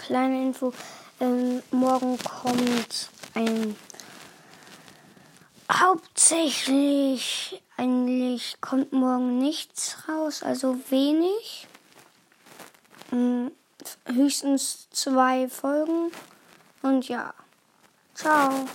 kleine Info. Ähm, morgen kommt ein hauptsächlich eigentlich kommt morgen nichts raus, also wenig. Hm, höchstens zwei Folgen. Und ja. Ciao.